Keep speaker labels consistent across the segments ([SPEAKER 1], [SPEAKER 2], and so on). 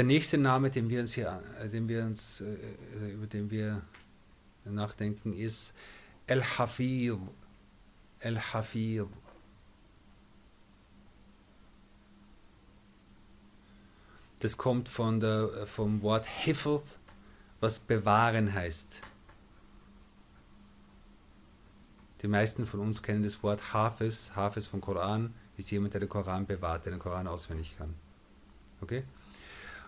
[SPEAKER 1] Der nächste Name, den wir uns hier, äh, den wir uns, äh, äh, über den wir nachdenken, ist El-Hafid. El-Hafid. Das kommt von der, vom Wort Hifth, was bewahren heißt. Die meisten von uns kennen das Wort Hafiz. Hafiz vom Koran ist jemand, der den Koran bewahrt, der den Koran auswendig kann. Okay?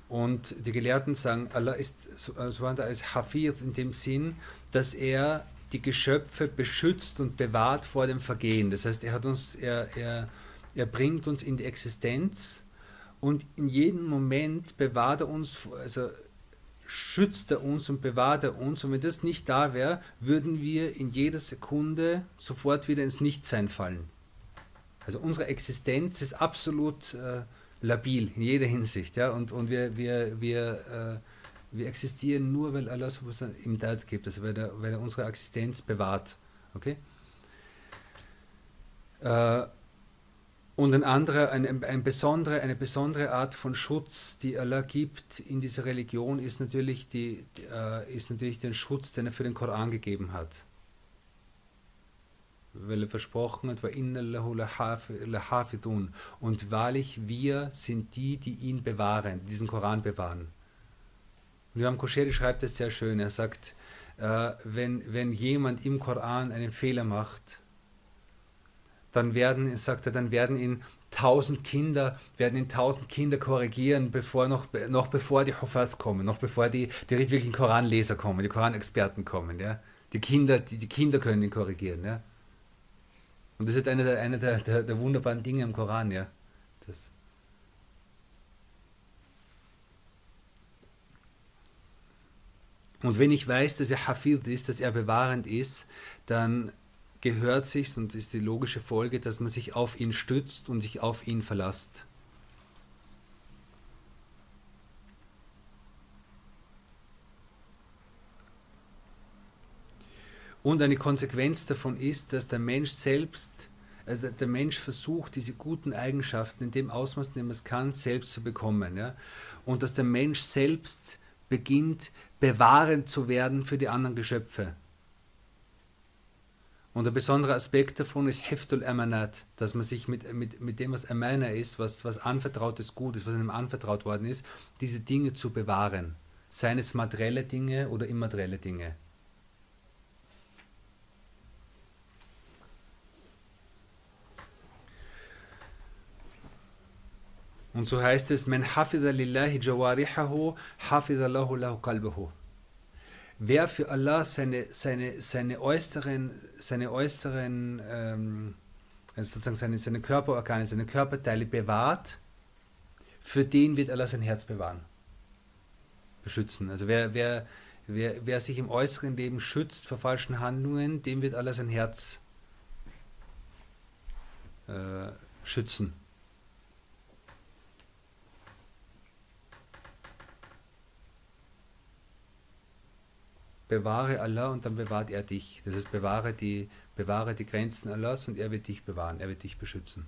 [SPEAKER 1] Und die Gelehrten sagen, Allah ist so als Hafid in dem Sinn, dass er die Geschöpfe beschützt und bewahrt vor dem Vergehen. Das heißt, er hat uns, er, er, er bringt uns in die Existenz und in jedem Moment bewahrt er uns, also schützt er uns und bewahrt er uns. Und wenn das nicht da wäre, würden wir in jeder Sekunde sofort wieder ins Nichtsein fallen. Also unsere Existenz ist absolut äh, labil in jeder Hinsicht. Ja? Und, und wir, wir, wir, äh, wir existieren nur, weil Allah im Dad gibt, also weil er, weil er unsere Existenz bewahrt. Okay? Äh, und ein anderer, ein, ein besondere, eine besondere Art von Schutz, die Allah gibt in dieser Religion, ist natürlich, die, äh, ist natürlich der Schutz, den er für den Koran gegeben hat. Weil er versprochen hat, und wahrlich wir sind die, die ihn bewahren, diesen Koran bewahren. Und Imam Kosheri schreibt es sehr schön. Er sagt, äh, wenn, wenn jemand im Koran einen Fehler macht, dann werden, sagt er, dann werden ihn tausend Kinder, werden ihn tausend Kinder korrigieren, bevor noch, noch bevor die Hufaz kommen, noch bevor die, die wirklichen Koranleser kommen, die Koranexperten kommen, ja. Die Kinder, die, die Kinder können ihn korrigieren, ja. Und das ist eine, der, eine der, der, der wunderbaren Dinge im Koran, ja. Das. Und wenn ich weiß, dass er Hafid ist, dass er bewahrend ist, dann gehört sich und ist die logische Folge, dass man sich auf ihn stützt und sich auf ihn verlasst. Und eine Konsequenz davon ist, dass der Mensch selbst, also der Mensch versucht, diese guten Eigenschaften in dem Ausmaß, in dem er es kann, selbst zu bekommen. Ja? Und dass der Mensch selbst beginnt, bewahrend zu werden für die anderen Geschöpfe. Und ein besonderer Aspekt davon ist Heftul Amanat, dass man sich mit, mit, mit dem, was Amana ist, was, was anvertrautes Gut ist, was einem anvertraut worden ist, diese Dinge zu bewahren. Seien es materielle Dinge oder immaterielle Dinge. Und so heißt es, Man hafidha lillahi jawarihahu, hafidha lahu lahu qalbahu wer für Allah seine, seine, seine äußeren, seine äußeren ähm, also sozusagen seine, seine Körperorgane, seine Körperteile bewahrt, für den wird Allah sein Herz bewahren, beschützen. Also wer, wer, wer, wer sich im äußeren Leben schützt vor falschen Handlungen, dem wird Allah sein Herz äh, schützen. Bewahre Allah und dann bewahrt er dich. Das heißt, bewahre die, bewahre die Grenzen Allahs und er wird dich bewahren, er wird dich beschützen.